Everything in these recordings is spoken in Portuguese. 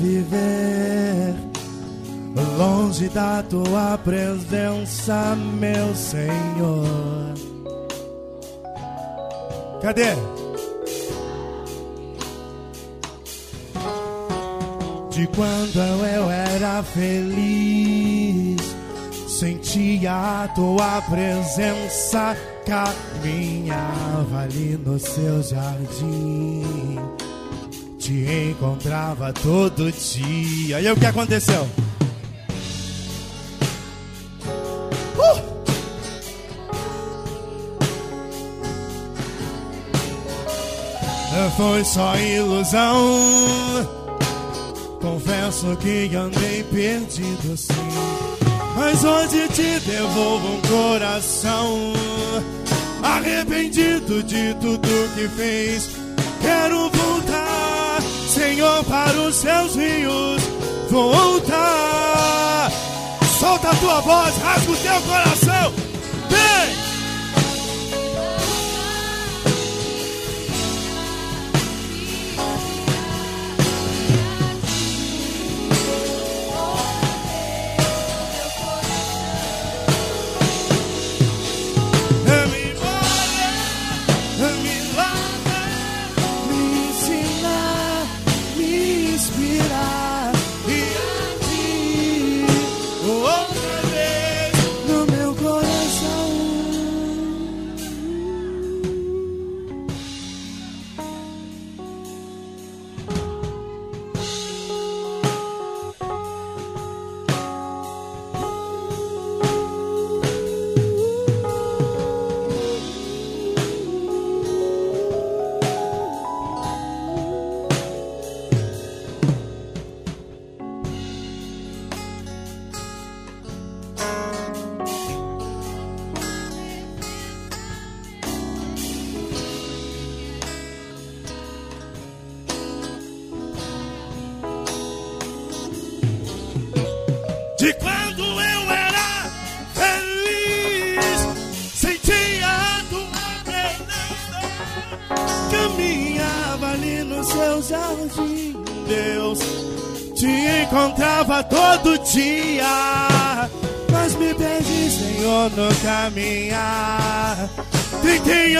viver longe da tua presença, meu Senhor. Cadê? De quando eu era feliz, sentia a tua presença, caminhava ali no seu jardim, te encontrava todo dia. E o que aconteceu? foi só ilusão. Confesso que andei perdido sim. Mas hoje te devolvo um coração arrependido de tudo que fez. Quero voltar, Senhor, para os seus rios. Voltar. Solta a tua voz, rasga o teu coração. Vem!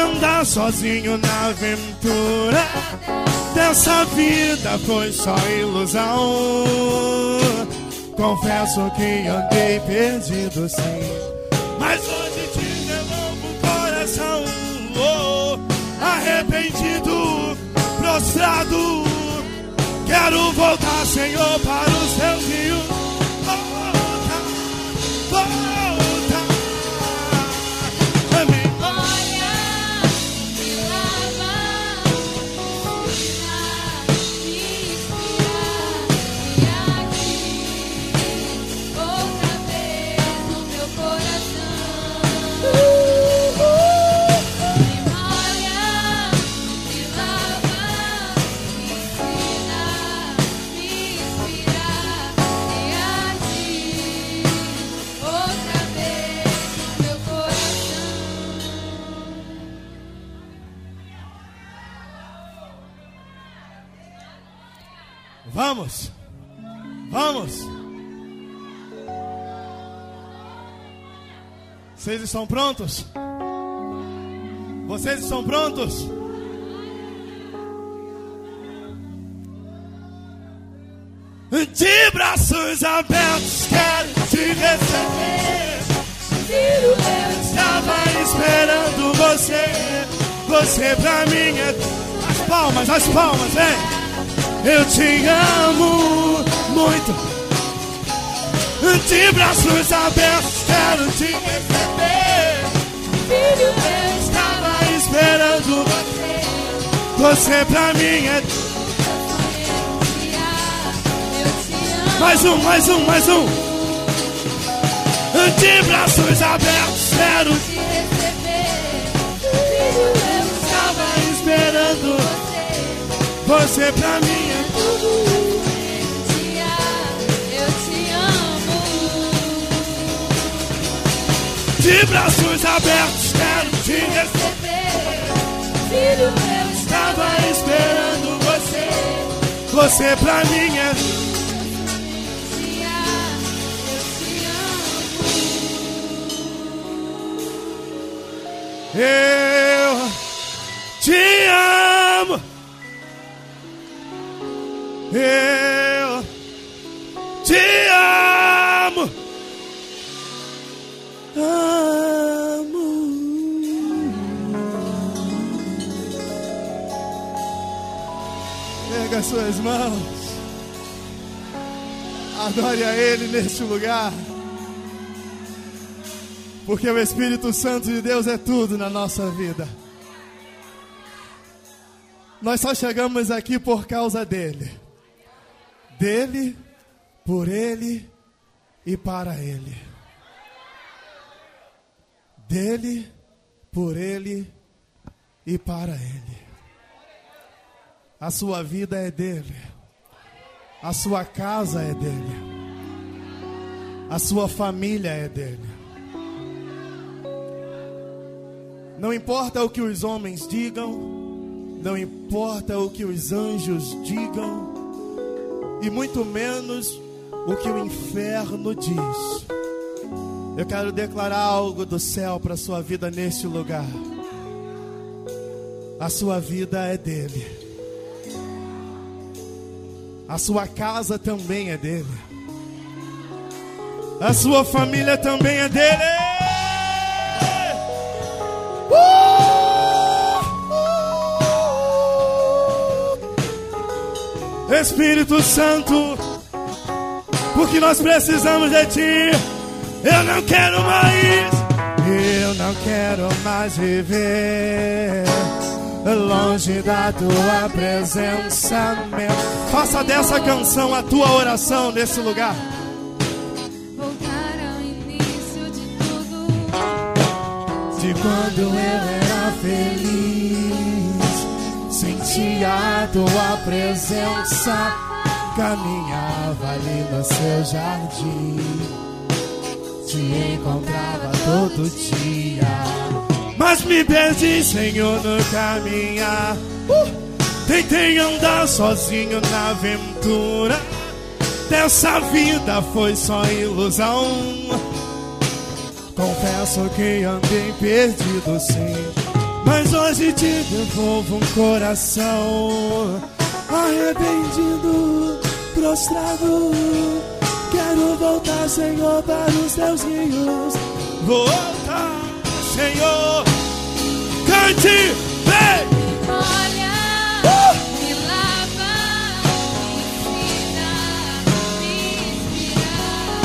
Andar sozinho na aventura. Dessa vida foi só ilusão. Confesso que andei perdido sim. Mas hoje te devolvo o coração. Oh, arrependido, prostrado Quero voltar, Senhor, para os teus rios. Estão prontos? Vocês estão prontos? De braços abertos, quero te receber. Estava esperando você. Você pra mim é. As palmas, as palmas, vem. Eu te amo muito. De braços abertos, quero te receber. Filho, eu Estava esperando você. você pra mim é. Mais um, mais um, mais um. De braços abertos, quero te receber. Filho, eu Estava esperando você. você pra mim é. Dia, De braços abertos, quero te receber. Filho, eu Estava esperando você. Você pra mim é. te amo, Eu te amo. Eu Erga suas mãos. Adore a Ele neste lugar. Porque o Espírito Santo de Deus é tudo na nossa vida. Nós só chegamos aqui por causa dele. Dele, por ele e para ele. Dele, por ele e para ele. A sua vida é dele. A sua casa é dele. A sua família é dele. Não importa o que os homens digam, não importa o que os anjos digam, e muito menos o que o inferno diz. Eu quero declarar algo do céu para sua vida neste lugar. A sua vida é dele. A sua casa também é dele. A sua família também é dele. Espírito Santo, porque nós precisamos de Ti. Eu não quero mais, eu não quero mais viver longe da Tua presença. Meu. Faça dessa canção a tua oração nesse lugar. voltar ao início de tudo. De quando eu era feliz, sentia a tua presença, caminhava ali no seu jardim, te encontrava todo dia. Mas me perdi, Senhor, no caminhar. Uh! Tentei andar sozinho na aventura. Dessa vida foi só ilusão. Confesso que andei perdido sim Mas hoje te devolvo um coração Arrependido, prostrado Quero voltar, Senhor, para os teus rios Voltar, Senhor Cante, vem! Olha, Uh! me lava, me ensina, me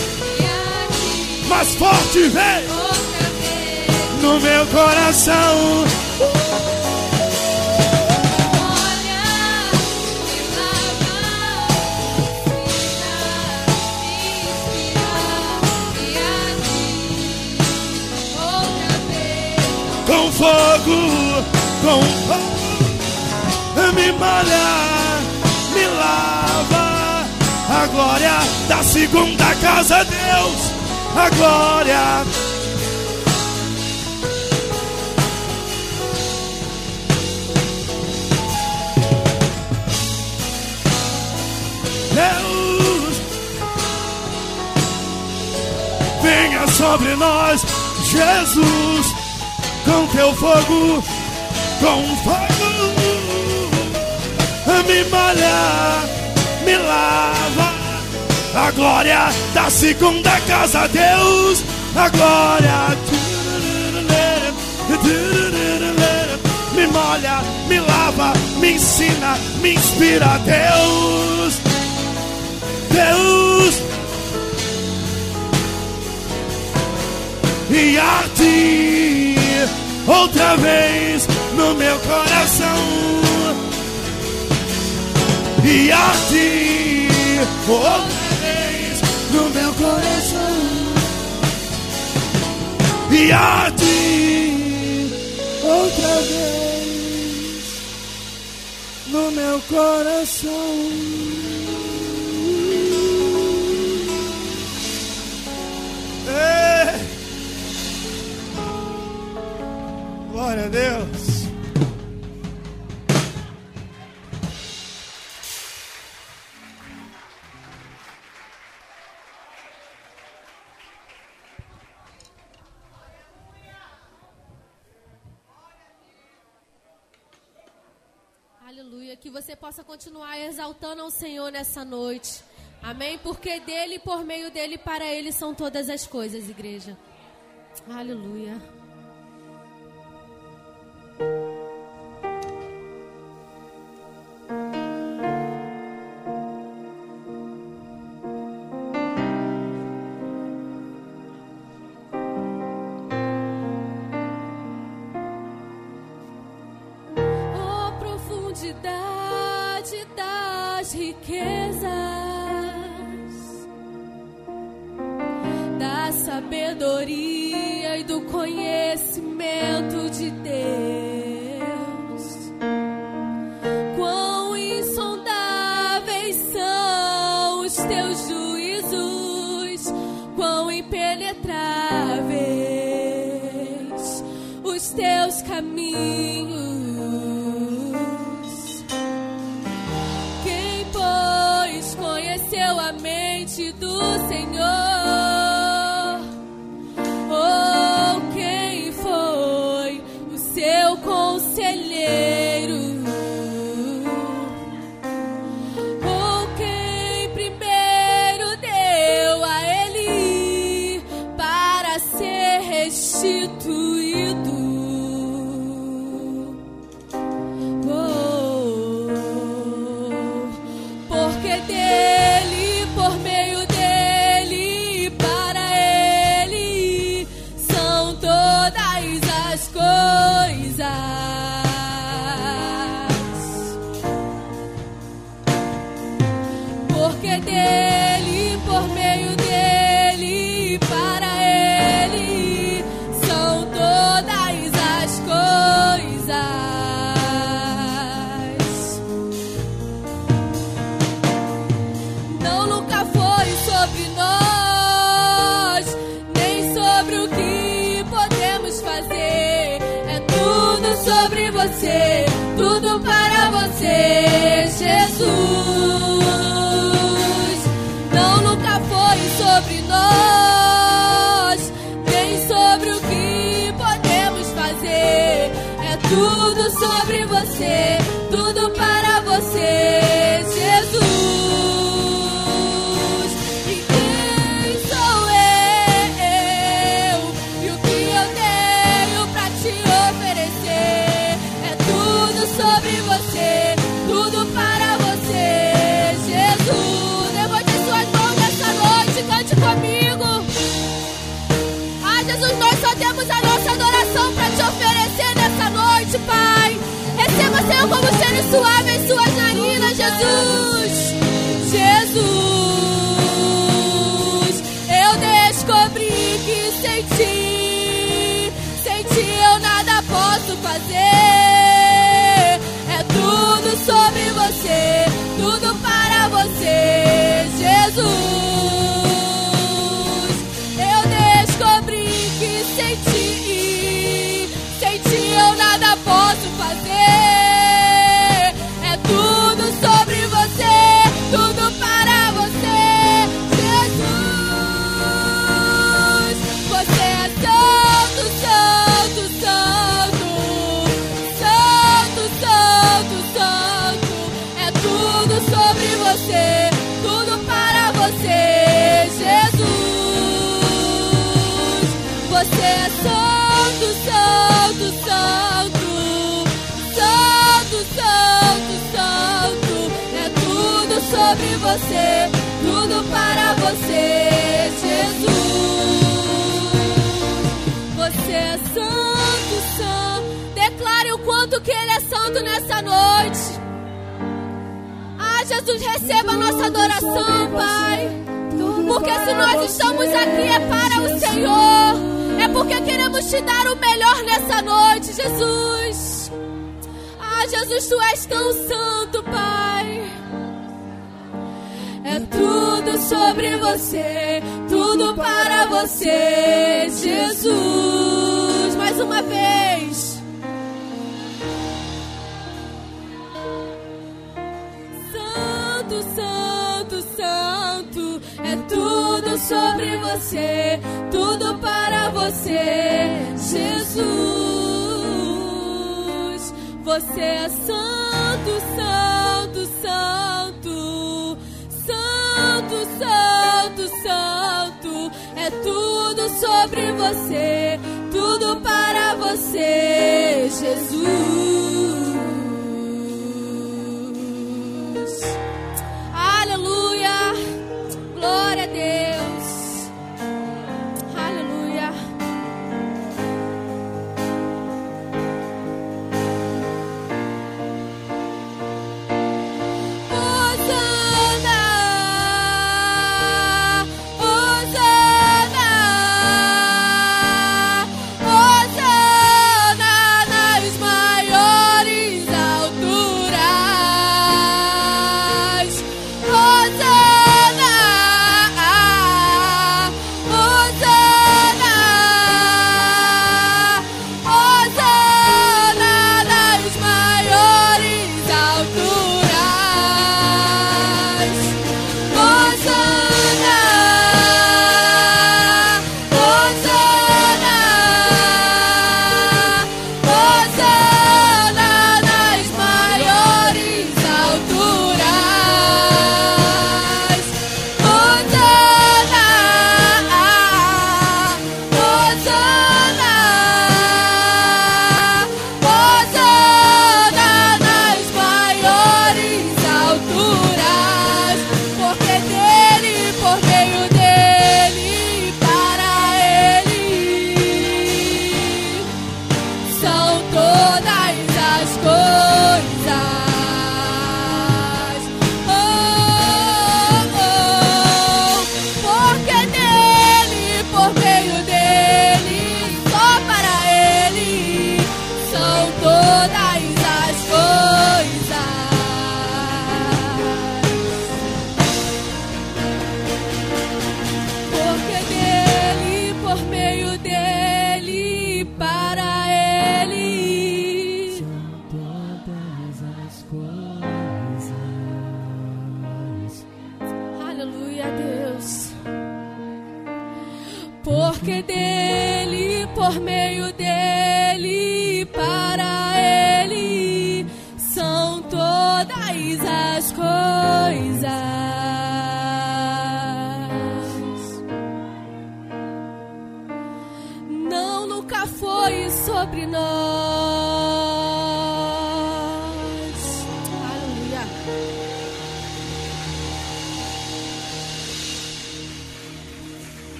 inspira, Mais forte, vem! outra vez. No meu coração Olha, fogo, com fogo, me malha, me lava. A glória da segunda casa, Deus, a glória. Deus, venha sobre nós, Jesus com teu fogo, com fogo, me malha, me lava, a glória da segunda casa, Deus, a glória, me molha, me lava, me ensina, me inspira, Deus, Deus. e arde outra vez no meu coração e arde outra vez no meu coração e arde outra vez no meu coração. Glória a Deus. Aleluia. Que você possa continuar exaltando ao Senhor nessa noite. Amém? Porque dele, por meio dele, para ele são todas as coisas, igreja. Aleluia. thank you você, tudo para você, Jesus. Você é santo, santo. Declare o quanto que Ele é santo nessa noite. Ah, Jesus, receba a nossa adoração, Pai. Porque se nós estamos aqui é para o Senhor. É porque queremos te dar o melhor nessa noite, Jesus. Ah Jesus, tu és tão santo, Pai. É tudo sobre você, tudo para você, Jesus. Mais uma vez. Santo, santo, santo. É tudo sobre você, tudo para você, Jesus. Você é santo, santo. santo, santo. É tudo sobre você, tudo para você, Jesus.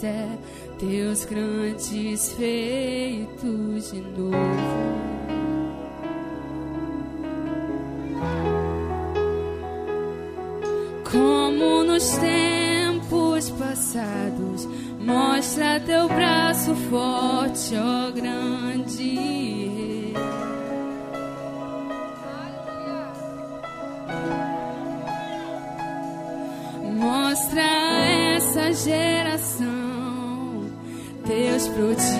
fizer é teus grandes feitos de novo. Como nos tempos passados, mostra teu braço forte, ó grande. Mostra essa geração груди.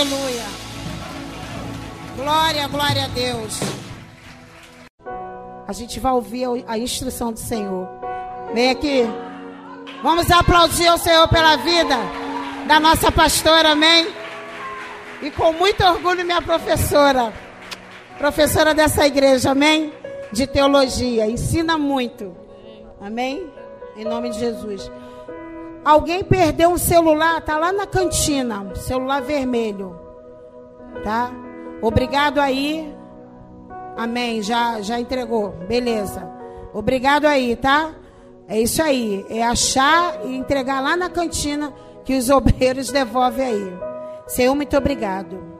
Aleluia. Glória, glória a Deus. A gente vai ouvir a instrução do Senhor. Vem aqui. Vamos aplaudir o Senhor pela vida da nossa pastora, amém? E com muito orgulho, minha professora. Professora dessa igreja, amém? De teologia. Ensina muito. Amém? Em nome de Jesus. Alguém perdeu um celular, tá lá na cantina, celular vermelho. Tá? Obrigado aí. Amém. Já já entregou. Beleza. Obrigado aí, tá? É isso aí. É achar e entregar lá na cantina que os obreiros devolvem aí. Senhor, muito obrigado.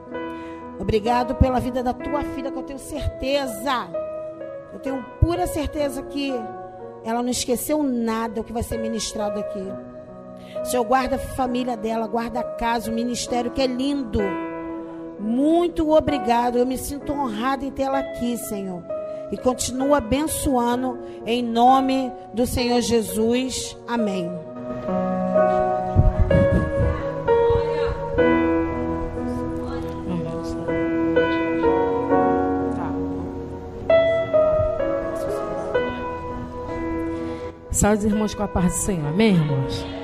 Obrigado pela vida da tua filha, que eu tenho certeza. Eu tenho pura certeza que ela não esqueceu nada o que vai ser ministrado aqui. Senhor, guarda a família dela, guarda a casa, o ministério que é lindo. Muito obrigado. Eu me sinto honrada em tê-la aqui, Senhor. E continua abençoando em nome do Senhor Jesus. Amém. Os irmãos com a paz do Senhor. Amém, irmãos?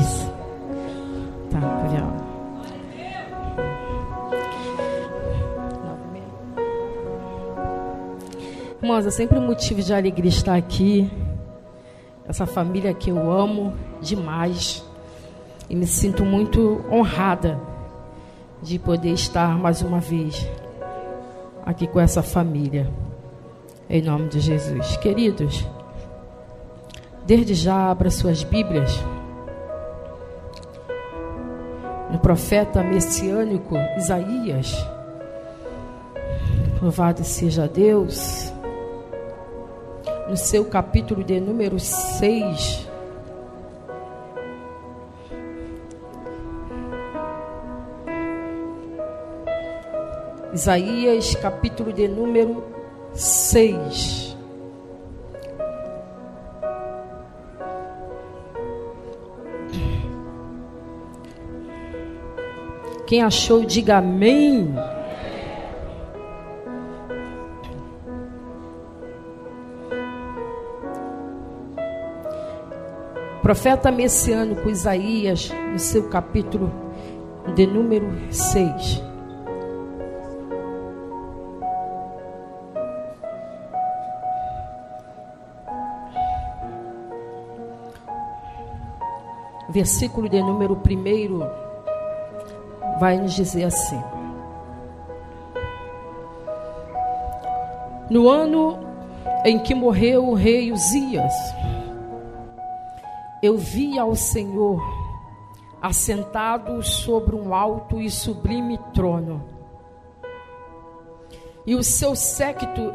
Isso. Tá, legal. Irmãos, é sempre um motivo de alegria estar aqui. Essa família que eu amo demais. E me sinto muito honrada de poder estar mais uma vez aqui com essa família. Em nome de Jesus. Queridos, desde já abra suas Bíblias no profeta messiânico Isaías. Louvado seja Deus. No seu capítulo de número 6. Isaías, capítulo de número 6. Quem achou, diga amém. Profeta messiânico Isaías, no seu capítulo de número 6. Versículo de número 1 vai nos dizer assim: No ano em que morreu o rei Uzias, eu vi ao Senhor assentado sobre um alto e sublime trono, e o seu séquito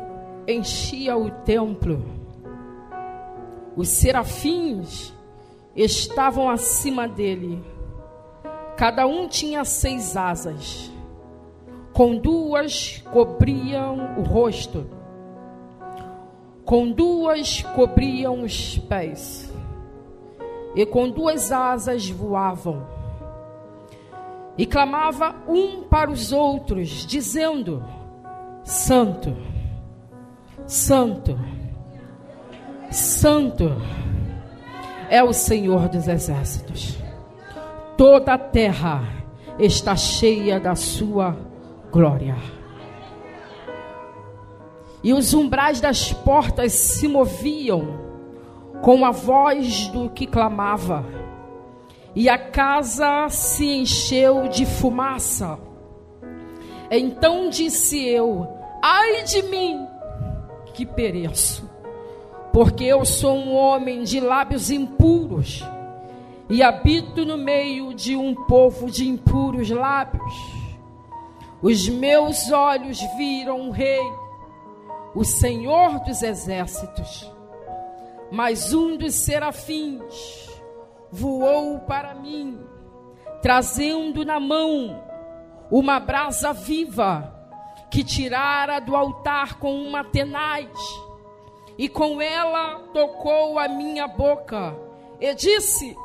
enchia o templo. Os serafins estavam acima dele Cada um tinha seis asas, com duas cobriam o rosto, com duas cobriam os pés, e com duas asas voavam. E clamava um para os outros, dizendo: Santo, Santo, Santo é o Senhor dos exércitos. Toda a terra está cheia da sua glória. E os umbrais das portas se moviam com a voz do que clamava, e a casa se encheu de fumaça. Então disse eu: Ai de mim, que pereço, porque eu sou um homem de lábios impuros e habito no meio de um povo de impuros lábios. Os meus olhos viram o Rei, o Senhor dos exércitos. Mas um dos serafins voou para mim, trazendo na mão uma brasa viva que tirara do altar com uma tenaz, e com ela tocou a minha boca, e disse: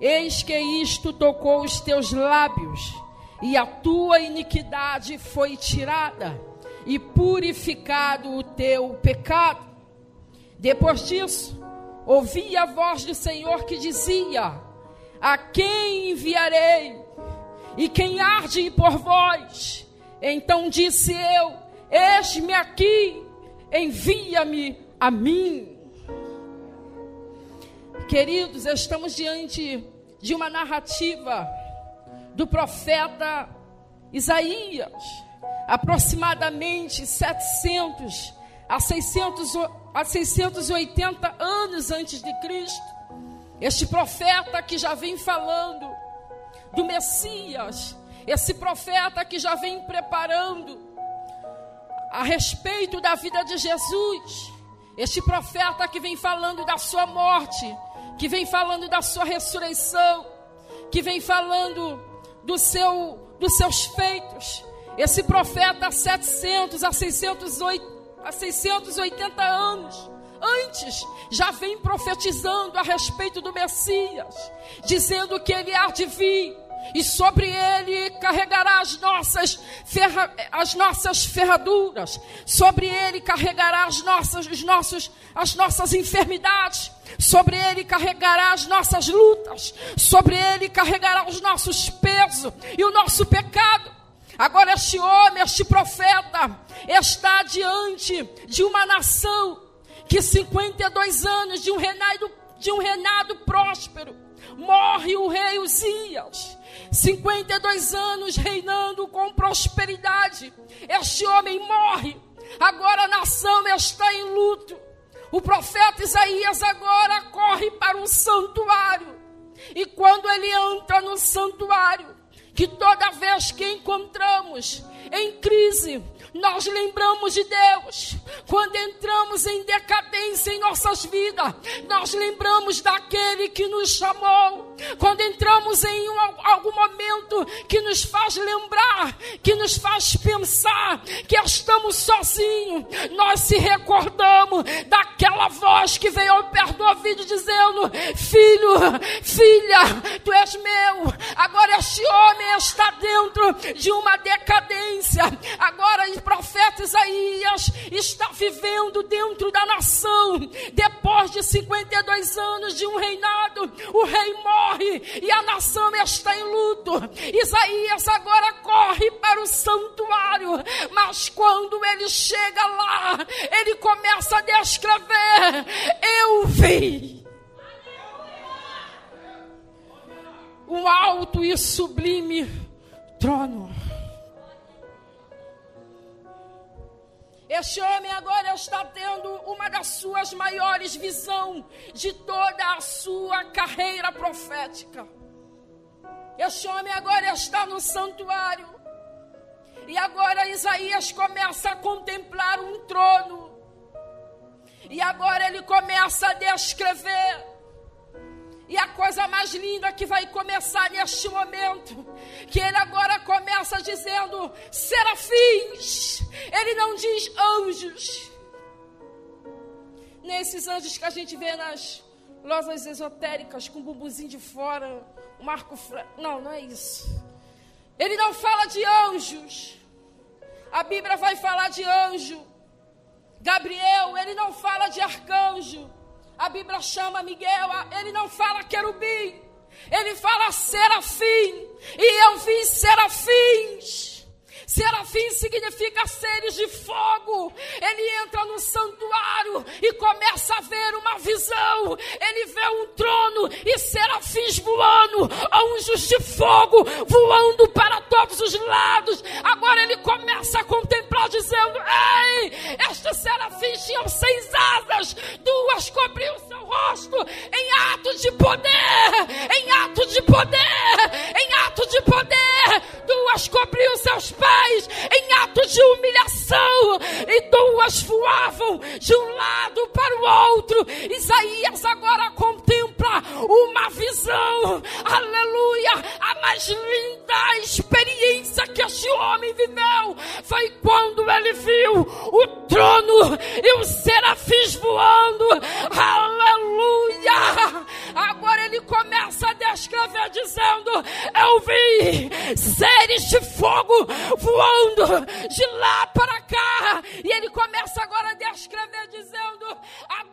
Eis que isto tocou os teus lábios, e a tua iniquidade foi tirada, e purificado o teu pecado. Depois disso, ouvi a voz do Senhor que dizia: A quem enviarei? E quem arde por vós? Então disse eu: Eis-me aqui, envia-me a mim. Queridos, estamos diante de uma narrativa do profeta Isaías, aproximadamente 700 a, 600, a 680 anos antes de Cristo. Este profeta que já vem falando do Messias, esse profeta que já vem preparando a respeito da vida de Jesus, este profeta que vem falando da sua morte, que vem falando da sua ressurreição, que vem falando do seu, dos seus feitos. Esse profeta há 700 a 608, a 680 anos antes já vem profetizando a respeito do Messias, dizendo que ele há de vir e sobre ele carregará as nossas, ferra, as nossas ferraduras, sobre ele carregará as nossas, os nossos, as nossas enfermidades, sobre ele carregará as nossas lutas, sobre ele carregará os nossos pesos e o nosso pecado. Agora, este homem, este profeta, está diante de uma nação que 52 anos de um reinado, de um reinado próspero, morre o rei Uzias. 52 anos reinando com prosperidade. Este homem morre. Agora a nação está em luto. O profeta Isaías agora corre para um santuário. E quando ele entra no santuário, que toda vez que encontramos em crise, nós lembramos de Deus. Quando entramos em decadência em nossas vidas, nós lembramos daquele que nos chamou. Quando entramos em um, algum momento que nos faz lembrar, que nos faz pensar que estamos sozinhos, nós se recordamos daquela voz que veio ao perto do ouvido dizendo: Filho, filha, tu és meu. Agora este homem está dentro de uma decadência. Agora profeta Isaías está vivendo dentro da nação. Depois de 52 anos de um reinado, o rei morre e a nação está em luto. Isaías agora corre para o santuário, mas quando ele chega lá, ele começa a descrever: Eu vi. O alto e sublime trono Este homem agora está tendo uma das suas maiores visões de toda a sua carreira profética. Este homem agora está no santuário. E agora Isaías começa a contemplar um trono. E agora ele começa a descrever e a coisa mais linda que vai começar neste momento, que ele agora começa dizendo serafins, ele não diz anjos. nesses anjos que a gente vê nas lojas esotéricas com o bumbumzinho de fora, o marco. Fra... Não, não é isso. Ele não fala de anjos. A Bíblia vai falar de anjo. Gabriel, ele não fala de arcanjo. A Bíblia chama Miguel, ele não fala querubim. Ele fala serafim. E eu vi serafins. Serafim significa seres de fogo. Ele entra no santuário e começa a ver uma visão. Ele vê um trono e serafins voando, anjos de fogo voando para todos os lados. Agora ele começa a contemplar, dizendo: Ei, estes serafins tinham seis asas, duas cobriam seu rosto em ato de poder, em ato de poder, em ato de poder, duas cobriam seus pés pés em atos de humilhação, e duas voavam de um lado para o outro. Isaías agora contempla uma visão, aleluia, a mais linda experiência que este homem viveu foi quando ele viu o trono e os serafins voando, aleluia. Agora ele começa a descrever dizendo: Eu vi seres de fogo voando de lá para cá. E ele começa agora a descrever, dizendo: A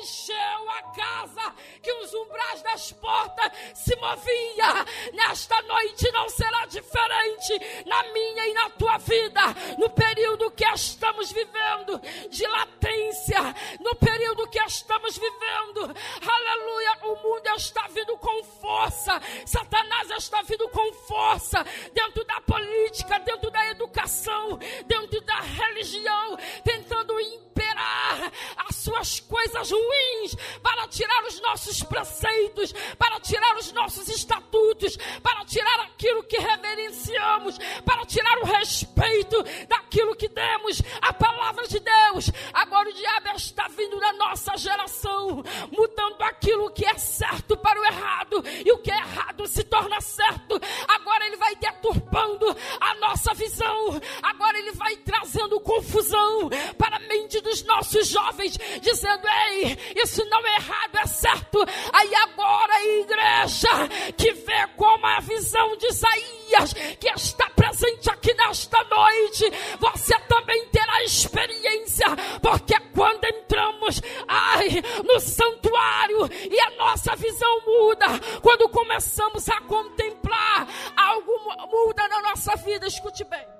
encheu a casa, que os umbrais das portas se moviam. Nesta noite não será diferente na minha e na tua vida, no período que estamos vivendo de latência, no período que estamos vivendo. Aleluia, o mundo está vindo com força. Satanás está vindo com força dentro da política, dentro da educação, dentro da religião, tentando imperar as suas coisas ruins para tirar os nossos preceitos, para tirar os nossos estatutos, para tirar aquilo que reverenciamos, para tirar o respeito daquilo que demos, a palavra de Deus. Agora o diabo está vindo na nossa geração, mudando aquilo que é certo para o errado, e o que é errado se torna certo. Agora ele vai deturpando a nossa visão. Agora ele vai trazendo confusão para a mente dos nossos jovens, dizendo: Ei, isso não é errado, é certo. Aí agora a igreja que vê como a visão de Isaías, que está presente aqui nesta noite, você também terá experiência, porque quando entramos, ai, no santuário e a nossa visão muda, quando começamos a contemplar, algo muda na nossa vida. Escute bem.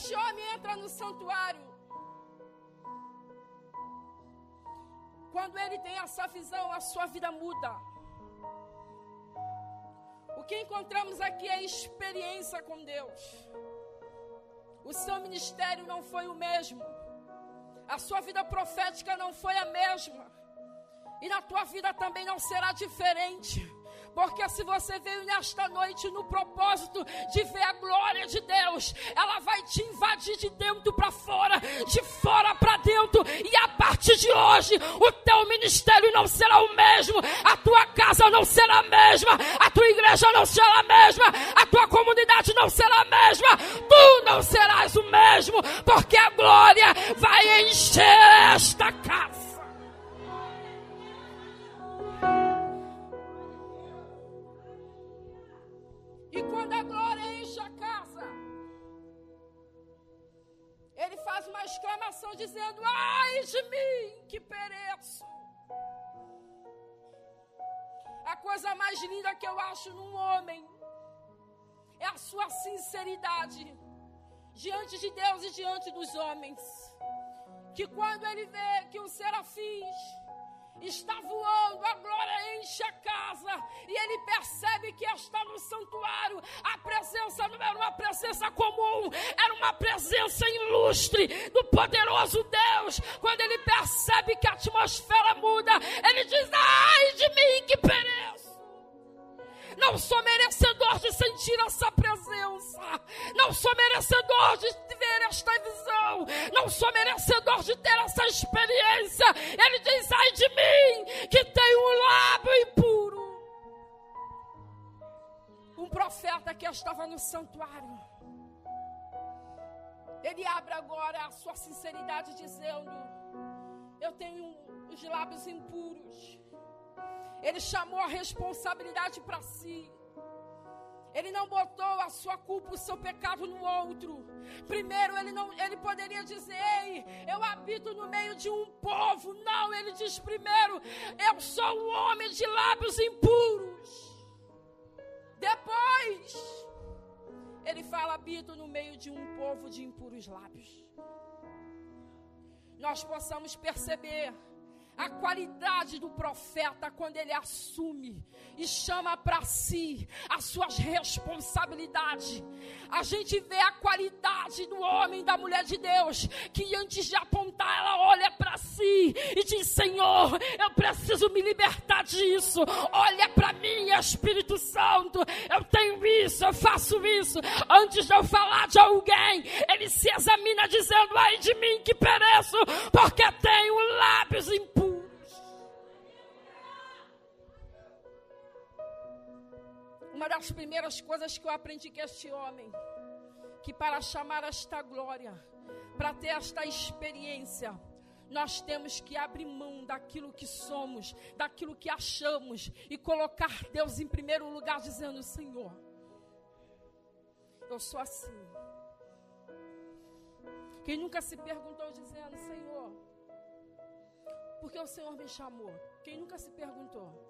Este homem entra no santuário. Quando ele tem essa visão, a sua vida muda. O que encontramos aqui é experiência com Deus. O seu ministério não foi o mesmo. A sua vida profética não foi a mesma. E na tua vida também não será diferente. Porque se você veio nesta noite no propósito de ver a glória de Deus, ela vai te invadir de dentro para fora, de fora para dentro. E a partir de hoje, o teu ministério não será o mesmo, a tua casa não será a mesma, a tua igreja não será a mesma, a tua comunidade não será a mesma, tu não serás o mesmo, porque a glória vai encher esta casa. Exclamação dizendo: Ai de mim que pereço. A coisa mais linda que eu acho num homem é a sua sinceridade diante de Deus e diante dos homens. Que quando ele vê que os serafins está voando, a glória enche a casa e ele percebe que está no santuário. A presença não era uma presença comum, era uma presença ilustre do poderoso Deus. Quando ele percebe que a atmosfera muda, ele diz: Ai de mim que pereço. Não sou merecedor de sentir essa presença. Não sou merecedor de ver esta visão. Não sou merecedor de ter essa experiência. Ele diz: ai de mim, que tenho um lábio impuro. Um profeta que estava no santuário. Ele abre agora a sua sinceridade, dizendo: Eu tenho os lábios impuros. Ele chamou a responsabilidade para si. Ele não botou a sua culpa, o seu pecado no outro. Primeiro, ele não, ele poderia dizer: "Ei, eu habito no meio de um povo". Não, ele diz primeiro: "Eu sou um homem de lábios impuros". Depois, ele fala: "Habito no meio de um povo de impuros lábios". Nós possamos perceber a qualidade do profeta quando ele assume e chama para si as suas responsabilidades. A gente vê a qualidade do homem, da mulher de Deus, que antes de apontar, ela olha para si e diz: Senhor, eu preciso me libertar disso. Olha para mim, Espírito Santo, eu tenho isso, eu faço isso. Antes de eu falar de alguém, ele se examina dizendo: Ai de mim que pereço, porque tenho lábios impuros. Uma das primeiras coisas que eu aprendi com este homem, que para chamar esta glória, para ter esta experiência, nós temos que abrir mão daquilo que somos, daquilo que achamos e colocar Deus em primeiro lugar, dizendo: Senhor, eu sou assim. Quem nunca se perguntou, dizendo: Senhor, por que o Senhor me chamou? Quem nunca se perguntou?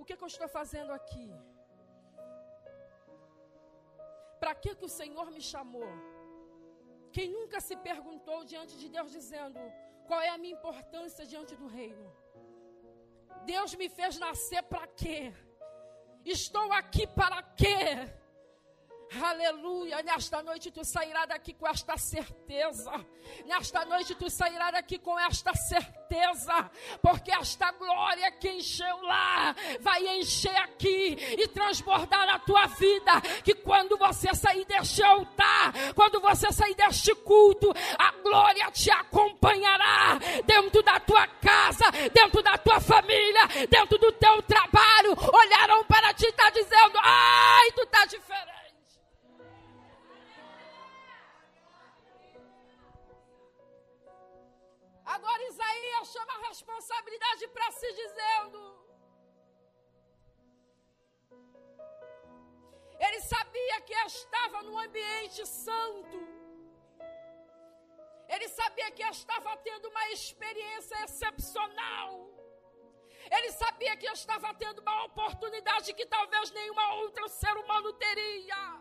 O que, que eu estou fazendo aqui? Para que, que o Senhor me chamou? Quem nunca se perguntou diante de Deus dizendo: qual é a minha importância diante do reino? Deus me fez nascer para quê? Estou aqui para quê? Aleluia. Nesta noite tu sairá daqui com esta certeza. Nesta noite tu sairá daqui com esta certeza. Porque esta glória que encheu lá vai encher aqui e transbordar na tua vida. Que quando você sair deste altar, quando você sair deste culto, a glória te acompanhará dentro da tua casa, dentro da tua família, dentro do teu trabalho. Olharão para ti e tá dizendo: ai, tu tá diferente. Agora Isaías chama a responsabilidade para si, dizendo: Ele sabia que estava no ambiente santo. Ele sabia que estava tendo uma experiência excepcional. Ele sabia que estava tendo uma oportunidade que talvez nenhuma outra ser humano teria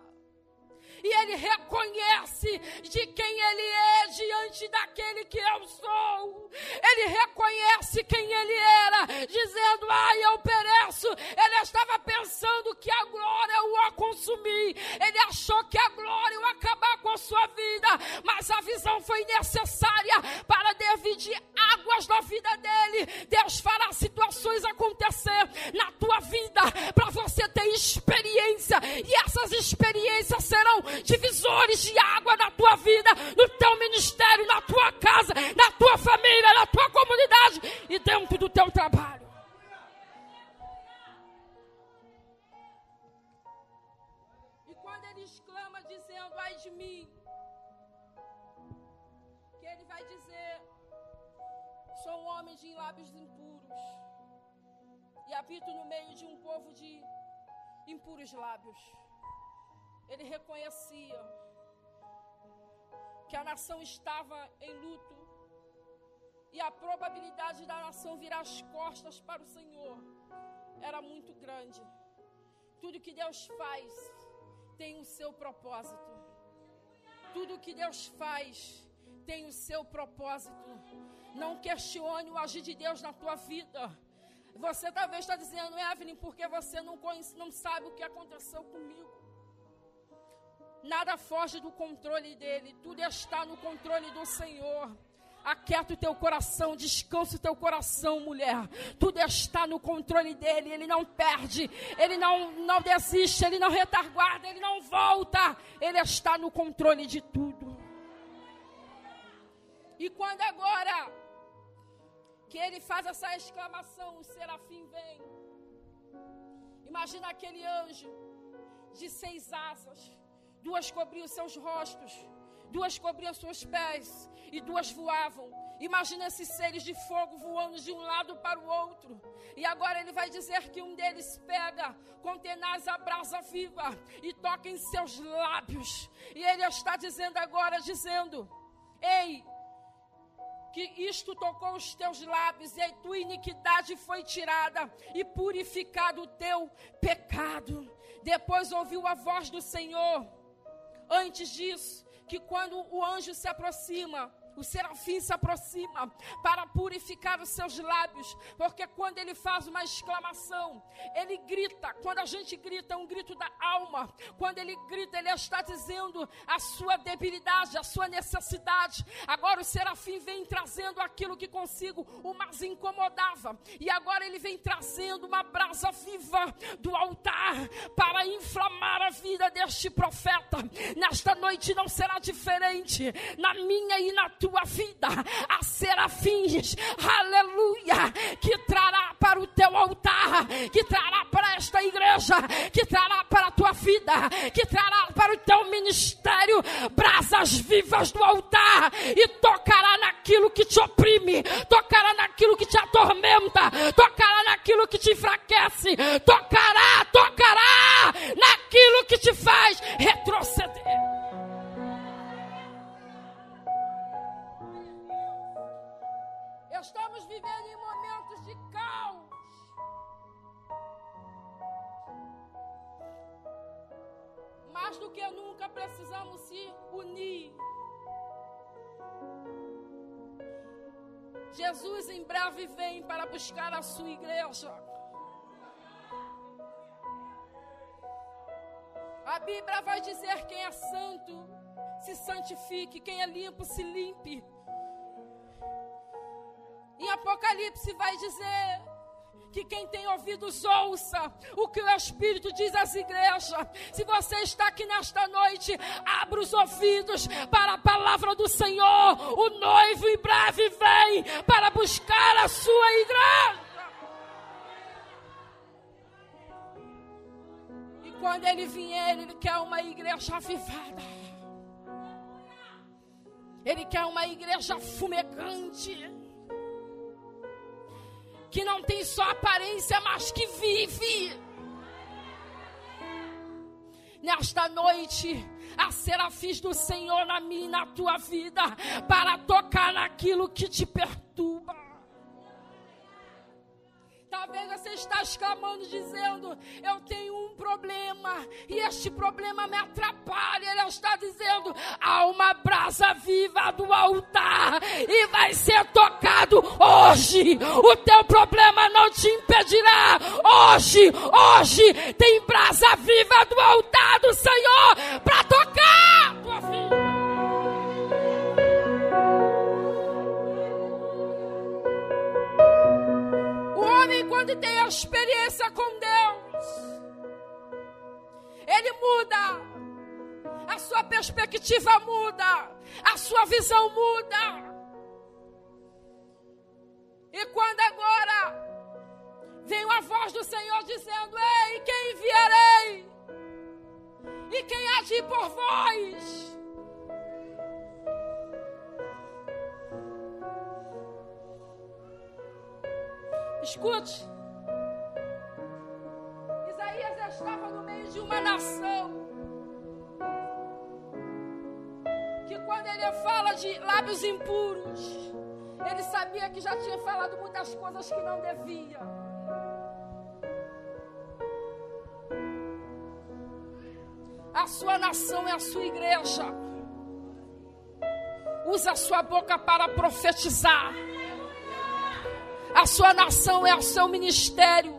e ele reconhece de quem ele é diante daquele que eu sou. Ele reconhece quem ele era, dizendo: Ai, eu pereço. Ele estava pensando que a glória o ia consumir. Ele achou que a glória ia acabar com a sua vida, mas a visão foi necessária para dividir águas na vida dele. Deus fará situações acontecer na tua vida para você ter experiência, e essas experiências serão divisores de água na tua vida, no teu ministério, na tua casa, na tua família, na tua comunidade e dentro do teu trabalho. E quando ele exclama dizendo, ai de mim, que ele vai dizer, sou um homem de lábios impuros e habito no meio de um povo de impuros lábios ele reconhecia que a nação estava em luto e a probabilidade da nação virar as costas para o Senhor era muito grande. Tudo que Deus faz tem o seu propósito. Tudo que Deus faz tem o seu propósito. Não questione o agir de Deus na tua vida. Você talvez está dizendo, Evelyn, porque você não, conhece, não sabe o que aconteceu comigo. Nada foge do controle dele, tudo está no controle do Senhor. Aquieta o teu coração, descansa o teu coração, mulher. Tudo está no controle dele, ele não perde, ele não, não desiste, ele não retarguarda, ele não volta. Ele está no controle de tudo. E quando agora que ele faz essa exclamação, o serafim vem. Imagina aquele anjo de seis asas Duas cobriam seus rostos, duas cobriam seus pés e duas voavam. Imagina esses seres de fogo voando de um lado para o outro. E agora ele vai dizer que um deles pega com tenaz a brasa viva e toca em seus lábios. E ele está dizendo agora, dizendo: Ei, que isto tocou os teus lábios, e a tua iniquidade foi tirada, e purificado o teu pecado. Depois ouviu a voz do Senhor. Antes disso, que quando o anjo se aproxima, o serafim se aproxima para purificar os seus lábios, porque quando ele faz uma exclamação, ele grita. Quando a gente grita, é um grito da alma. Quando ele grita, ele está dizendo a sua debilidade, a sua necessidade. Agora o serafim vem trazendo aquilo que consigo o mais incomodava, e agora ele vem trazendo uma brasa viva do altar para inflamar a vida deste profeta. Nesta noite não será diferente, na minha e na tua tua vida a serafins, aleluia, que trará para o teu altar, que trará para esta igreja, que trará para a tua vida, que trará para o teu ministério brasas vivas do altar e tocará naquilo que te oprime, tocará naquilo que te atormenta, tocará naquilo que te enfraquece, tocará, tocará naquilo que te faz retroceder. Estamos vivendo em momentos de caos. Mais do que nunca precisamos se unir. Jesus em breve vem para buscar a sua igreja. A Bíblia vai dizer quem é santo se santifique, quem é limpo se limpe. Em Apocalipse vai dizer que quem tem ouvidos ouça o que o Espírito diz às igrejas. Se você está aqui nesta noite, abra os ouvidos para a palavra do Senhor. O noivo em breve vem para buscar a sua igreja. E quando ele vier, ele quer uma igreja avivada. Ele quer uma igreja fumegante que não tem só aparência, mas que vive. Nesta noite, a serafins do Senhor na minha e na tua vida, para tocar naquilo que te perturba. Talvez você está exclamando, dizendo: Eu tenho um problema e este problema me atrapalha. Ele está dizendo: Há uma brasa viva do altar e vai ser tocado hoje. O teu problema não te impedirá. Hoje, hoje, tem brasa viva do altar do Senhor para tocar tua vida. Tem a experiência com Deus, ele muda, a sua perspectiva muda, a sua visão muda. E quando agora vem a voz do Senhor dizendo: Ei, quem enviarei? E quem há de ir por vós? Escute. Estava no meio de uma nação. Que quando ele fala de lábios impuros, ele sabia que já tinha falado muitas coisas que não devia. A sua nação é a sua igreja. Usa a sua boca para profetizar. A sua nação é o seu ministério.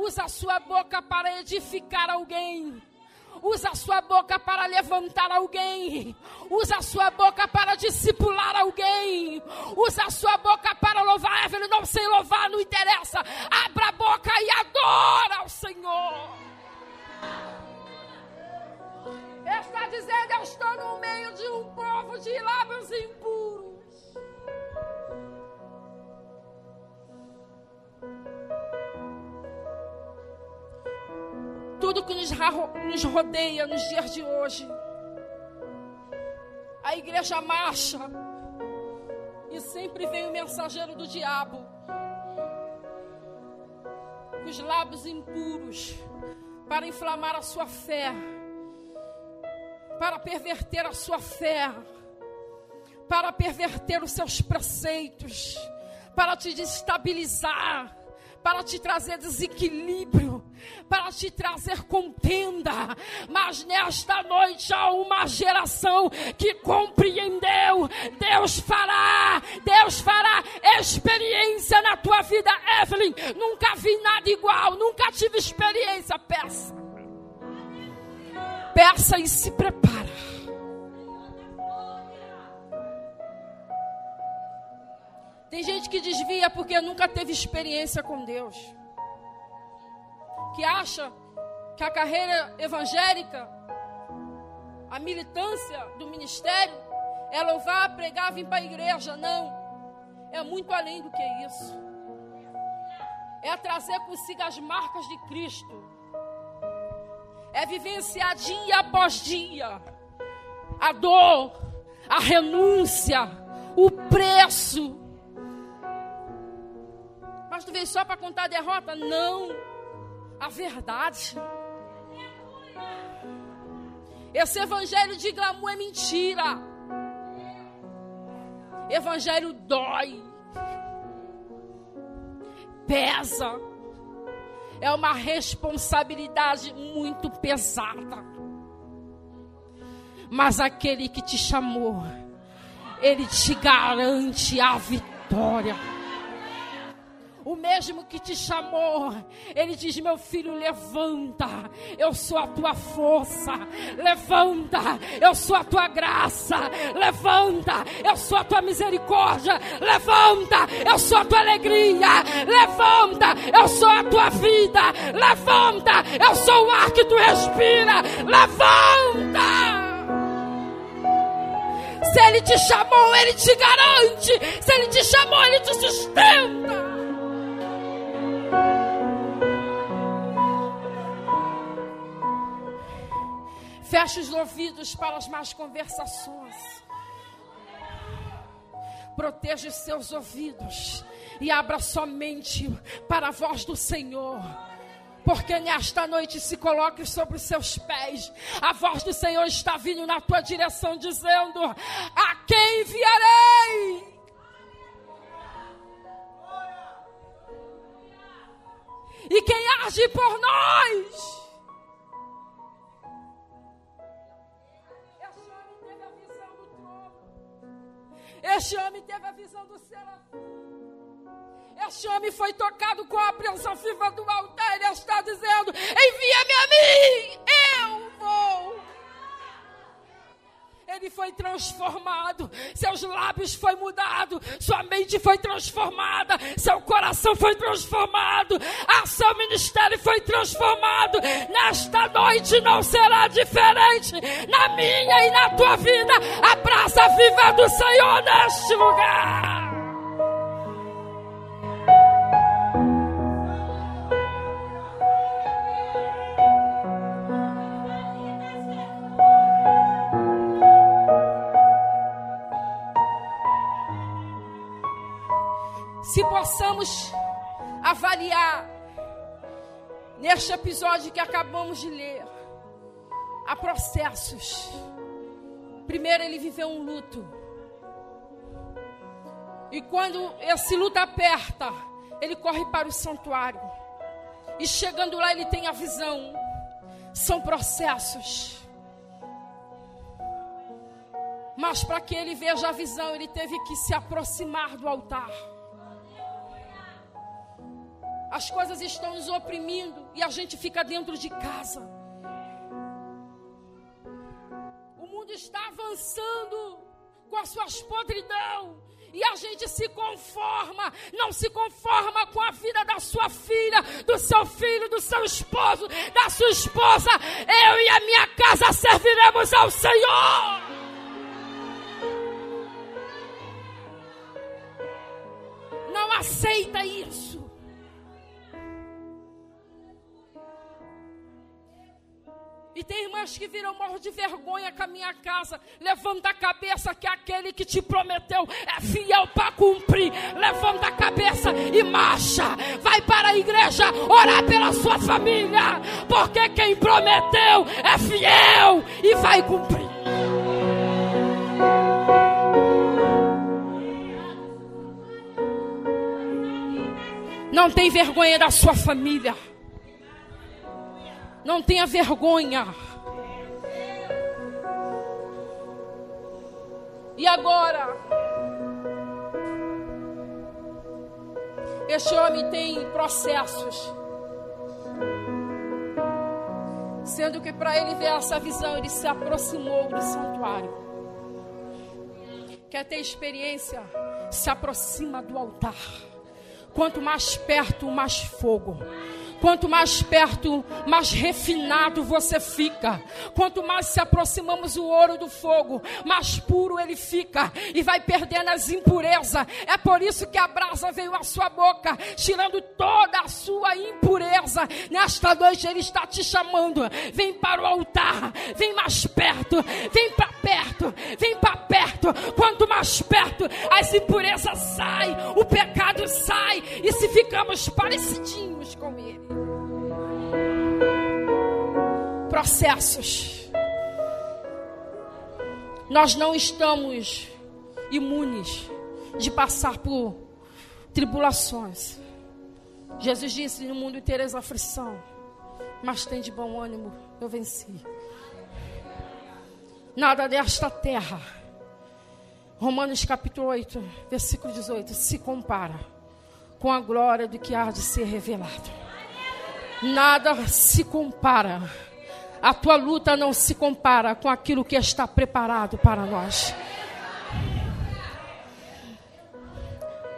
Usa a sua boca para edificar alguém. Usa a sua boca para levantar alguém. Usa a sua boca para discipular alguém. Usa a sua boca para louvar. Evelyn, não sei louvar, não interessa. Abra a boca e adora ao Senhor. Está dizendo: Eu estou no meio de um povo de lábios impuros. Tudo que nos rodeia nos dias de hoje. A igreja marcha e sempre vem o mensageiro do diabo com os lábios impuros para inflamar a sua fé, para perverter a sua fé, para perverter os seus preceitos, para te destabilizar, para te trazer desequilíbrio, para te trazer contenda. Mas nesta noite há uma geração que compreendeu. Deus fará, Deus fará experiência na tua vida, Evelyn. Nunca vi nada igual, nunca tive experiência. Peça, peça e se prepara. Tem gente que desvia porque nunca teve experiência com Deus. Que acha que a carreira evangélica, a militância do ministério, é louvar, pregar, vir para a igreja. Não. É muito além do que isso. É trazer consigo as marcas de Cristo. É vivenciar dia após dia a dor, a renúncia, o preço tu veio só para contar a derrota? Não. A verdade. Esse evangelho de glamour é mentira. Evangelho dói. Pesa. É uma responsabilidade muito pesada. Mas aquele que te chamou, ele te garante a vitória o mesmo que te chamou, ele diz: Meu filho, levanta, eu sou a tua força, levanta, eu sou a tua graça, levanta, eu sou a tua misericórdia, levanta, eu sou a tua alegria, levanta, eu sou a tua vida, levanta, eu sou o ar que tu respira, levanta. Se ele te chamou, ele te garante. Se ele te chamou, ele te sustenta. Feche os ouvidos para as más conversações. Proteja os seus ouvidos e abra somente para a voz do Senhor. Porque nesta noite se coloque sobre os seus pés. A voz do Senhor está vindo na tua direção, dizendo: A quem enviarei? E quem age por nós? Este homem teve a visão do serafim. Este homem foi tocado com a presença viva do altar. Ele está dizendo: Envia-me a mim, eu vou. Ele foi transformado, seus lábios foi mudado, sua mente foi transformada, seu coração foi transformado, a seu ministério foi transformado. Nesta noite não será diferente. Na minha e na tua vida, a praça viva do Senhor neste lugar. Possamos avaliar neste episódio que acabamos de ler, há processos. Primeiro, ele viveu um luto. E quando esse luto aperta, ele corre para o santuário. E chegando lá, ele tem a visão. São processos. Mas para que ele veja a visão, ele teve que se aproximar do altar. As coisas estão nos oprimindo e a gente fica dentro de casa. O mundo está avançando com as suas podridão. E a gente se conforma, não se conforma com a vida da sua filha, do seu filho, do seu esposo, da sua esposa. Eu e a minha casa serviremos ao Senhor. Não aceita isso. E tem irmãs que viram morro de vergonha com a minha casa, levanta a cabeça que aquele que te prometeu é fiel para cumprir. Levanta a cabeça e marcha. Vai para a igreja orar pela sua família, porque quem prometeu é fiel e vai cumprir. Não tem vergonha da sua família. Não tenha vergonha. E agora? Este homem tem processos. Sendo que para ele ver essa visão, ele se aproximou do santuário. Quer ter experiência? Se aproxima do altar. Quanto mais perto, mais fogo. Quanto mais perto, mais refinado você fica. Quanto mais se aproximamos o ouro do fogo, mais puro ele fica e vai perdendo as impurezas. É por isso que a brasa veio à sua boca, tirando toda a sua impureza. Nesta noite ele está te chamando. Vem para o altar, vem mais perto, vem para perto, vem para perto. Quanto mais perto, as impurezas saem, o pecado sai e se ficamos parecidinhos com ele processos. Nós não estamos imunes de passar por tribulações. Jesus disse: No mundo tereis aflição, mas tem de bom ânimo, eu venci. Nada desta terra, Romanos capítulo 8, versículo 18, se compara com a glória do que há de ser revelado. Nada se compara a tua luta não se compara com aquilo que está preparado para nós.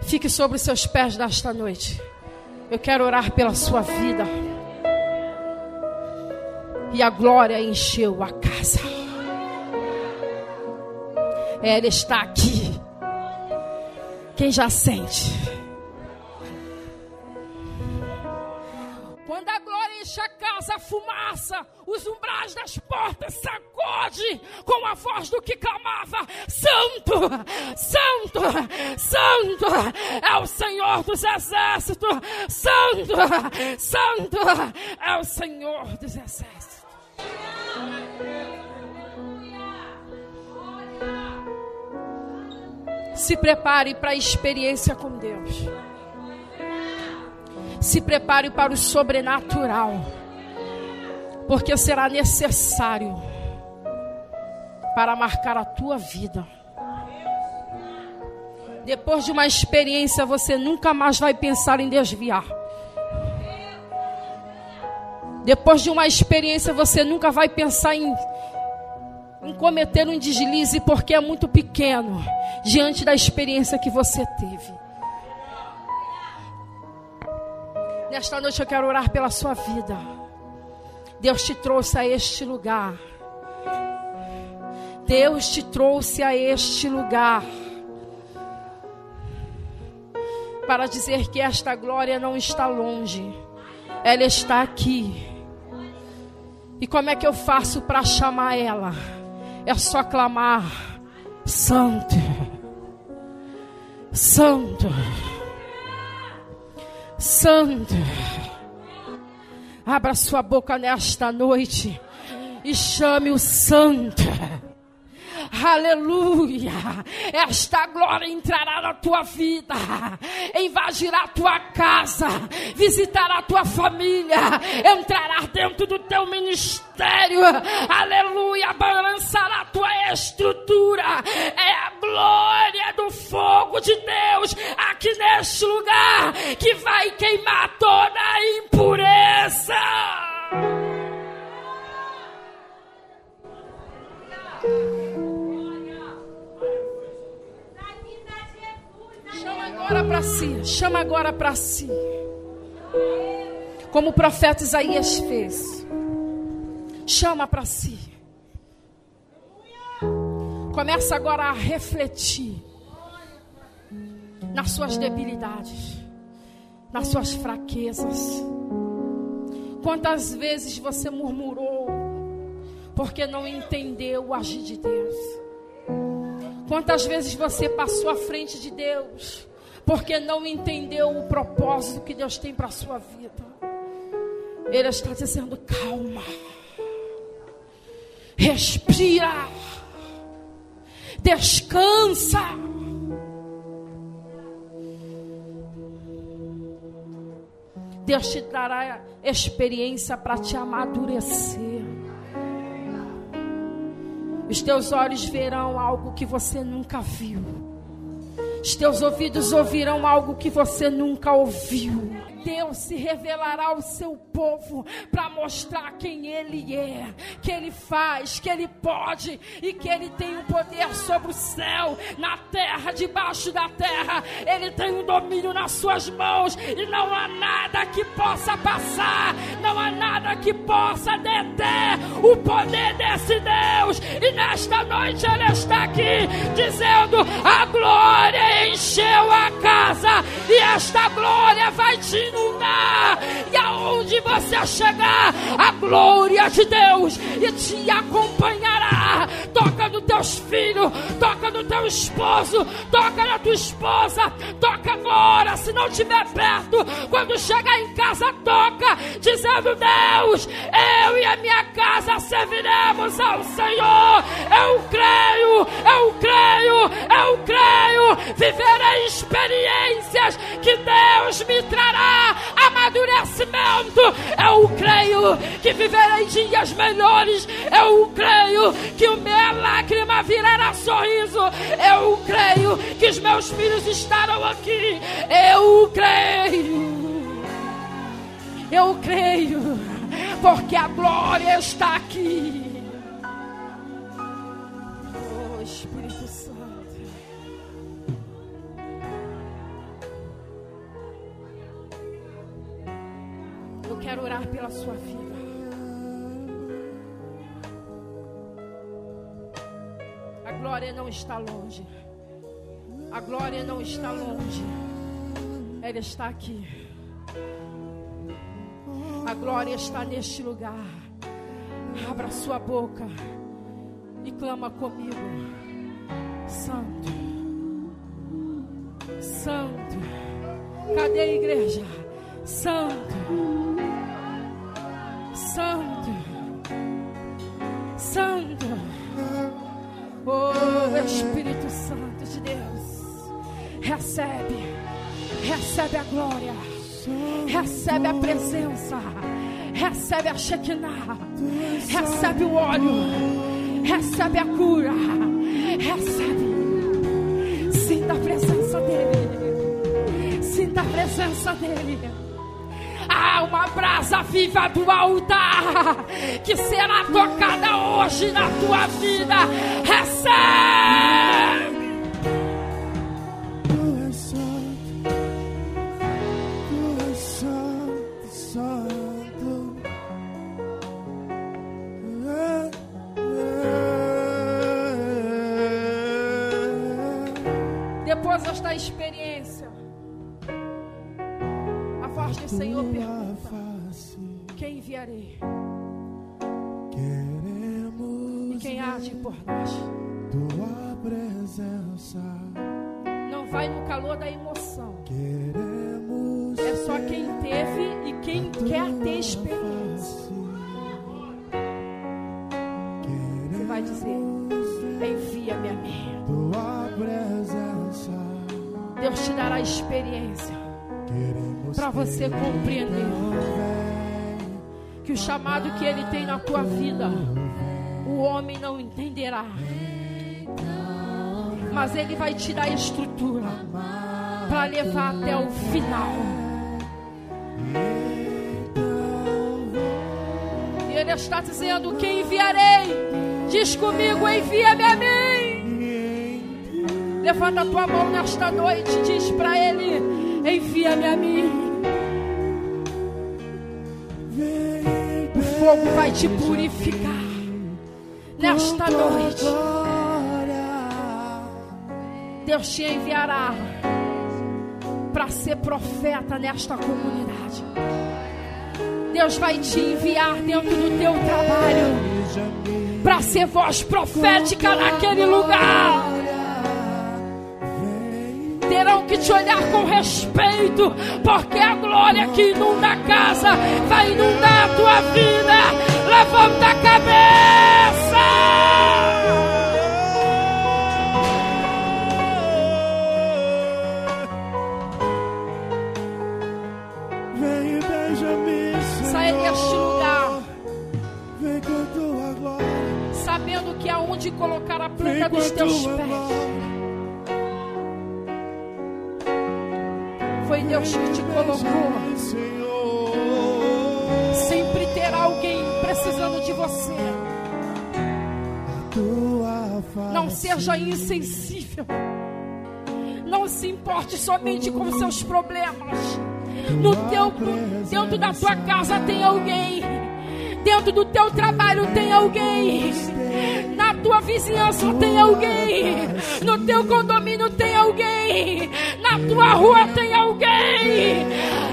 Fique sobre os seus pés nesta noite. Eu quero orar pela sua vida. E a glória encheu a casa. Ela está aqui. Quem já sente? Enche a casa, a fumaça, os umbrais das portas sacode com a voz do que clamava: Santo, Santo, Santo é o Senhor dos exércitos, Santo, Santo é o Senhor dos exércitos. Se prepare para a experiência com Deus. Se prepare para o sobrenatural, porque será necessário para marcar a tua vida. Depois de uma experiência, você nunca mais vai pensar em desviar. Depois de uma experiência, você nunca vai pensar em, em cometer um deslize, porque é muito pequeno diante da experiência que você teve. Nesta noite eu quero orar pela sua vida. Deus te trouxe a este lugar. Deus te trouxe a este lugar. Para dizer que esta glória não está longe, ela está aqui. E como é que eu faço para chamar ela? É só clamar: Santo, Santo. Santo. Abra sua boca nesta noite e chame o Santo. Aleluia! Esta glória entrará na tua vida, invadirá a tua casa, visitará a tua família, entrará dentro do teu ministério. Aleluia! Balançará a tua estrutura. É a glória do fogo de Deus aqui neste lugar que vai queimar toda a impureza. Agora para si, chama agora para si. Como o profeta Isaías fez. Chama para si. Começa agora a refletir nas suas debilidades, nas suas fraquezas. Quantas vezes você murmurou? porque não entendeu o agir de Deus. Quantas vezes você passou à frente de Deus porque não entendeu o propósito que Deus tem para a sua vida? Ele está dizendo: calma, respira, descansa. Deus te dará experiência para te amadurecer. Os teus olhos verão algo que você nunca viu. Os teus ouvidos ouvirão algo que você nunca ouviu. Deus se revelará ao seu povo para mostrar quem Ele é, que Ele faz, que Ele pode e que Ele tem o poder sobre o céu, na terra, debaixo da terra. Ele tem o um domínio nas suas mãos e não há nada que possa passar, não há nada que possa deter o poder desse Deus. E nesta noite Ele está aqui dizendo: a glória encheu a casa e esta glória vai te inundar. E aonde você chegar, a glória de Deus e te acompanhará. Toca nos teus filhos, toca no teu esposo, toca na tua esposa, toca agora, se não estiver perto. Quando chegar em casa, toca, dizendo: Deus, eu e a minha casa serviremos ao Senhor. Eu creio, eu creio, eu creio. Viverei experiências que Deus me trará amadurecimento. Eu creio que viverei dias melhores. Eu creio que o minha lágrima virará sorriso. Eu creio que os meus filhos estarão aqui. Eu creio. Eu creio, porque a glória está aqui. Quero orar pela sua vida. A glória não está longe. A glória não está longe. Ela está aqui. A glória está neste lugar. Abra sua boca e clama comigo. Santo. Santo. Cadê a igreja? Santo. Oh Espírito Santo de Deus. Recebe. Recebe a glória. Recebe a presença. Recebe a Shekinah. Recebe o óleo. Recebe a cura. Recebe. Sinta a presença dele. Sinta a presença dele. Uma brasa viva do altar que será tocada hoje na tua vida. Recebe. Enviarei? queremos E quem ir por nós? tua presença. Não vai no calor da emoção. Queremos É só quem teve e quem quer ter experiência. Você vai dizer: Envia-me a mim. tua presença. Deus te dará experiência para você compreender que o chamado que Ele tem na tua vida, o homem não entenderá. Mas Ele vai te dar estrutura para levar até o final. E Ele está dizendo: Quem enviarei? Diz comigo: Envia-me a mim. Levanta a tua mão nesta noite diz para Ele: Envia-me a mim. Fogo vai te purificar nesta noite. Deus te enviará para ser profeta nesta comunidade. Deus vai te enviar dentro do teu trabalho para ser voz profética naquele lugar. Terão que te olhar com respeito, porque a glória que inunda a casa vai inundar a tua vida. Levanta a cabeça! vem e beija-me. Sai deste lugar, Vem com tua glória. sabendo que aonde colocar a planta dos teus pés, Deus que te colocou. Sempre terá alguém precisando de você. Não seja insensível. Não se importe somente com seus problemas. No teu, dentro da tua casa tem alguém. Dentro do teu trabalho tem alguém. Tua vizinhança tem alguém. No teu condomínio tem alguém. Na tua rua tem alguém.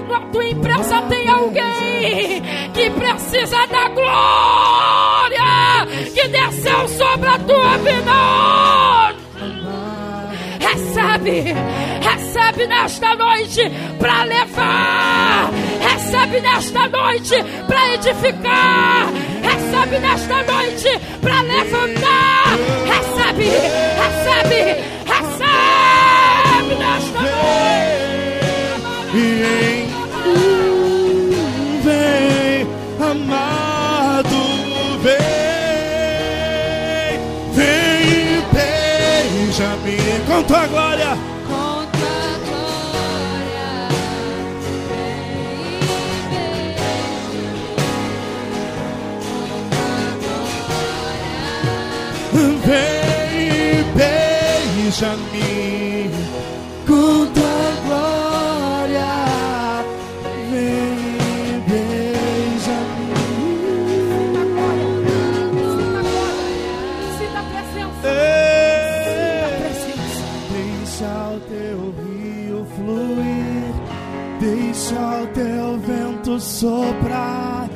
Na tua empresa tem alguém que precisa da glória que desceu sobre a tua vida. Recebe, recebe nesta noite para levar, recebe nesta noite para edificar, recebe nesta noite para levantar, recebe, recebe, recebe nesta noite. E em vem, amado, vem, vem beija-me com tua glória. Vem e beija-me com tua glória. Vem e beija-me. Sinta a presença, Ei. a presença. Deixa o teu rio fluir, deixa o teu vento soprar,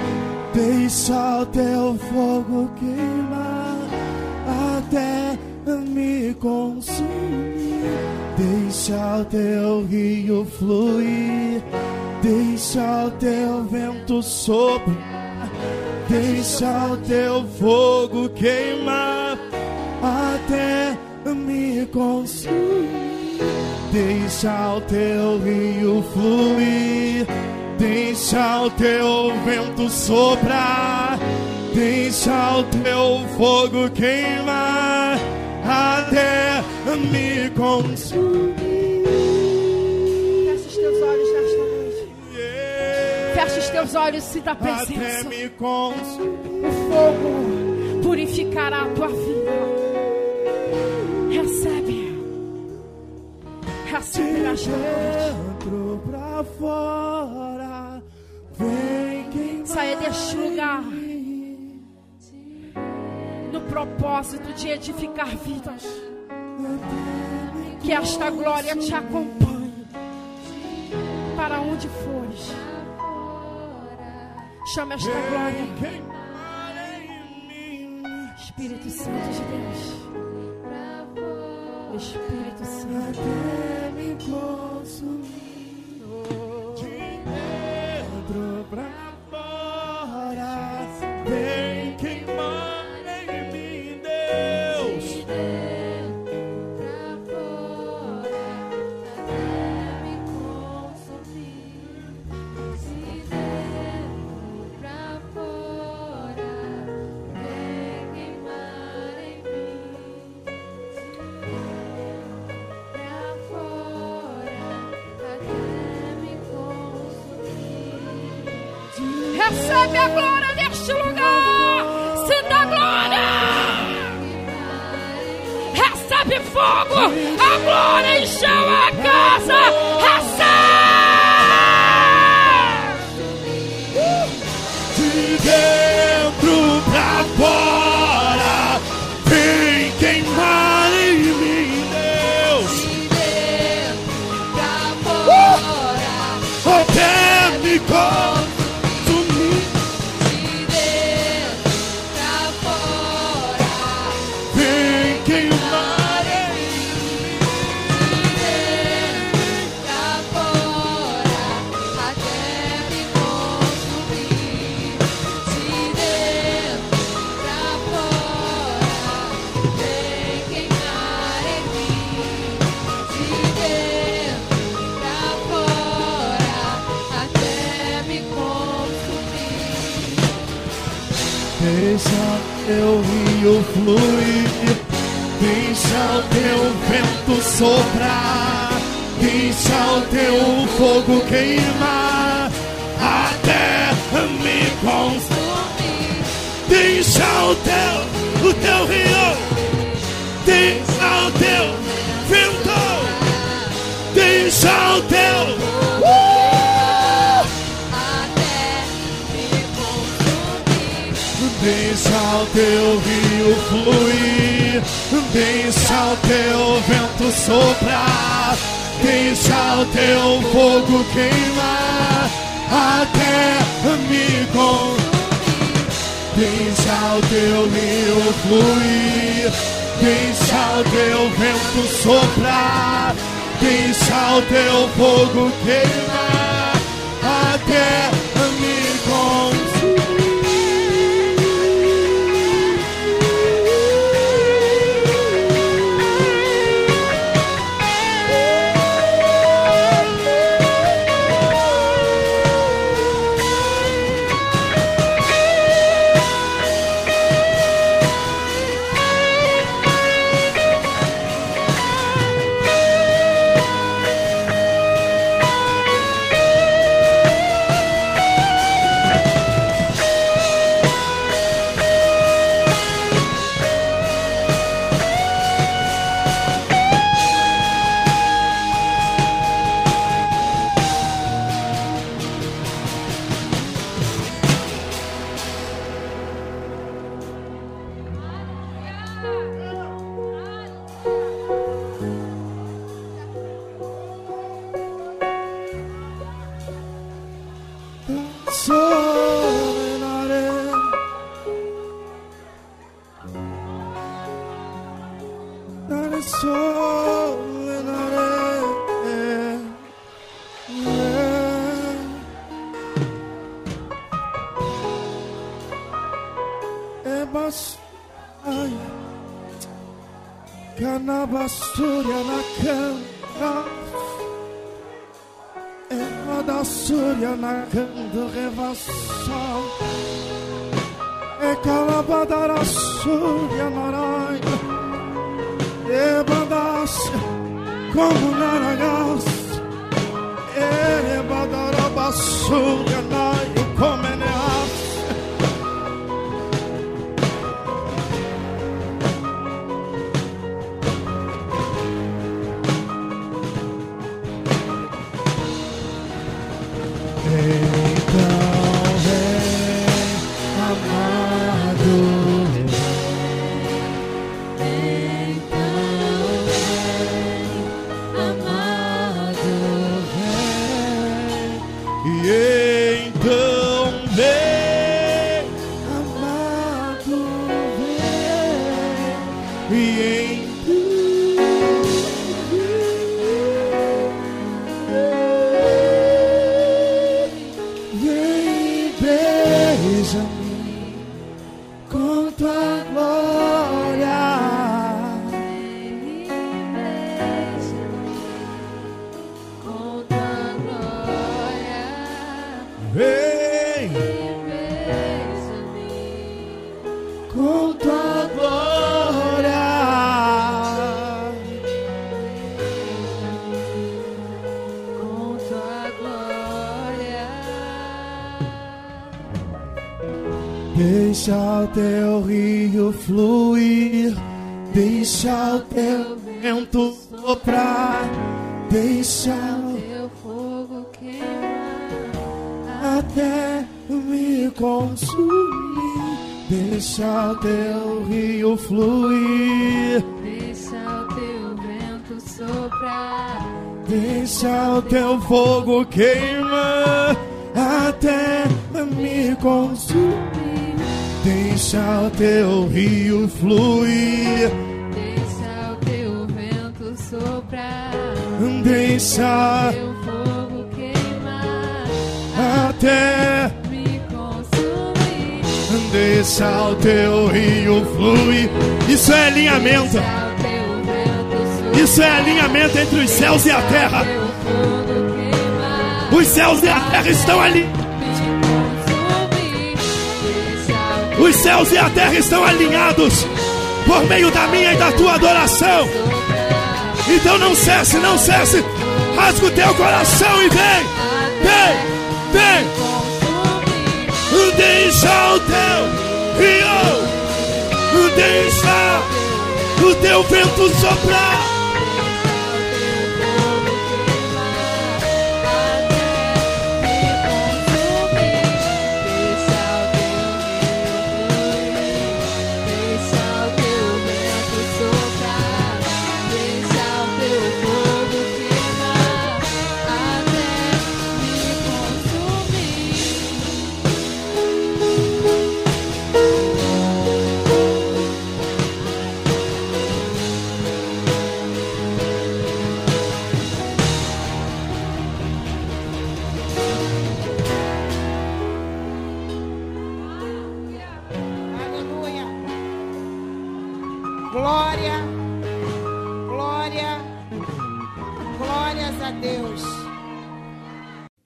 deixa o teu fogo queimar até me consumir. Deixa o teu rio fluir, deixa o teu vento soprar, deixa o teu fogo queimar. Até me consumir. Deixa o teu rio fluir, deixa o teu vento soprar, deixa o teu fogo queimar até me consumir. Fecha os teus olhos nesta noite. Yeah. Fecha os teus olhos, sinta a até presença. me consumir. O fogo purificará a tua vida. Recebe. Recebe nesta noite. pra fora, vem quem Saia deste lugar no propósito de edificar vidas. Que esta glória te acompanhe para onde fores. Chama esta glória. Espírito Santo de Deus. Espírito Santo. Fogo. Glória encheu a casa. Recebe. De teu rio fluir, deixa o teu vento soprar, deixa o teu fogo queimar, até me consumir. Deixa o teu rio fluir, deixa o teu vento soprar, deixa o teu fogo queimar, até teu rio fluir, deixa o teu vento soprar, deixa Teu fogo queimar. até me consumir. Deixa o teu rio fluir, Deixa o teu vento soprar. deixa o teu fogo queimar até me consumir. Deixa o teu rio fluir, Deixa o teu vento soprar. deixa Teu fogo queimar. até Me consumir. deixa o teu rio fluir. Isso é alinhamento. O. Isso é alinhamento entre os céus e a terra. Os céus e a terra estão ali. Os céus e a terra estão alinhados por meio da minha e da tua adoração. Então não cesse, não cesse. Rasga o teu coração e vem, vem, vem. Deixa o teu rio, deixa o teu vento soprar.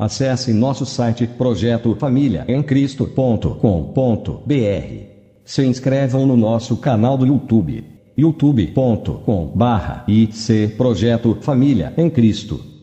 Acesse nosso site Projeto Família em Cristo.com.br. Se inscrevam no nosso canal do YouTube. youtube.com/ic Projeto Família em Cristo.